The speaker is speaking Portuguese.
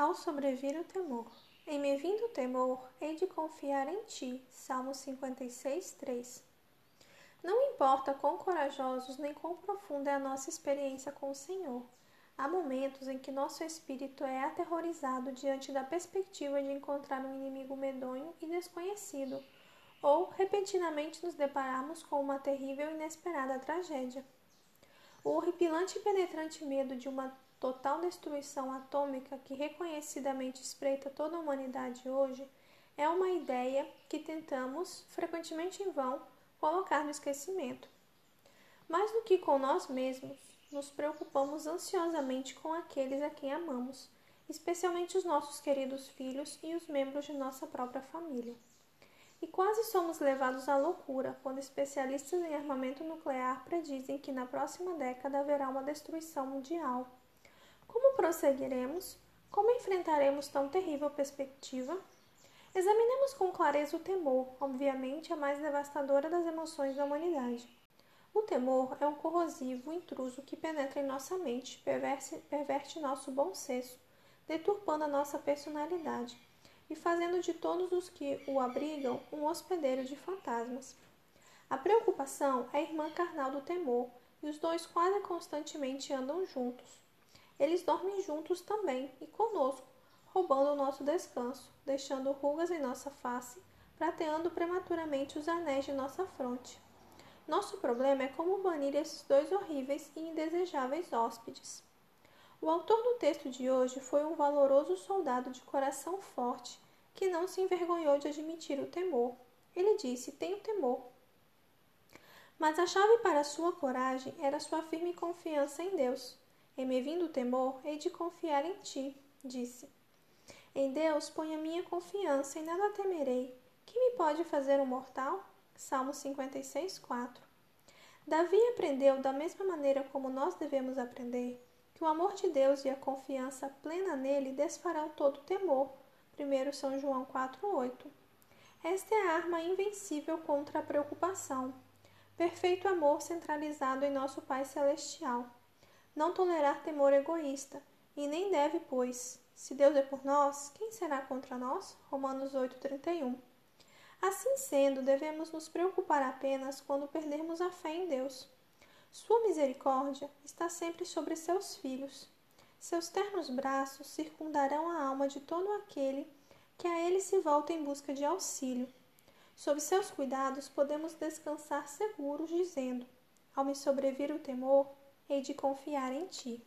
ao sobrevir o temor. Em me vindo o temor, hei de confiar em ti. Salmo 56, 3. Não importa quão corajosos nem quão profunda é a nossa experiência com o Senhor. Há momentos em que nosso espírito é aterrorizado diante da perspectiva de encontrar um inimigo medonho e desconhecido, ou repentinamente nos depararmos com uma terrível e inesperada tragédia. O horripilante e penetrante medo de uma total destruição atômica que reconhecidamente espreita toda a humanidade hoje é uma ideia que tentamos, frequentemente em vão, colocar no esquecimento. Mais do que com nós mesmos, nos preocupamos ansiosamente com aqueles a quem amamos, especialmente os nossos queridos filhos e os membros de nossa própria família. E quase somos levados à loucura quando especialistas em armamento nuclear predizem que na próxima década haverá uma destruição mundial como prosseguiremos? Como enfrentaremos tão terrível perspectiva? Examinemos com clareza o temor, obviamente a mais devastadora das emoções da humanidade. O temor é um corrosivo intruso que penetra em nossa mente, perverte, perverte nosso bom senso, deturpando a nossa personalidade e fazendo de todos os que o abrigam um hospedeiro de fantasmas. A preocupação é a irmã carnal do temor, e os dois quase constantemente andam juntos. Eles dormem juntos também e conosco, roubando o nosso descanso, deixando rugas em nossa face, prateando prematuramente os anéis de nossa fronte. Nosso problema é como banir esses dois horríveis e indesejáveis hóspedes. O autor do texto de hoje foi um valoroso soldado de coração forte que não se envergonhou de admitir o temor. Ele disse: Tenho temor. Mas a chave para sua coragem era sua firme confiança em Deus. Em me vindo o temor, hei de confiar em ti, disse. Em Deus ponho a minha confiança e nada temerei. Que me pode fazer um mortal? Salmo 56, 4. Davi aprendeu, da mesma maneira como nós devemos aprender, que o amor de Deus e a confiança plena nele desfarão todo temor. 1 São João 4,8. Esta é a arma invencível contra a preocupação. Perfeito amor centralizado em nosso Pai Celestial não tolerar temor egoísta, e nem deve, pois, se Deus é por nós, quem será contra nós? Romanos 8:31. Assim sendo, devemos nos preocupar apenas quando perdermos a fé em Deus. Sua misericórdia está sempre sobre seus filhos. Seus ternos braços circundarão a alma de todo aquele que a ele se volta em busca de auxílio. Sob seus cuidados podemos descansar seguros, dizendo: Ao me sobrevir o temor, hei de confiar em ti.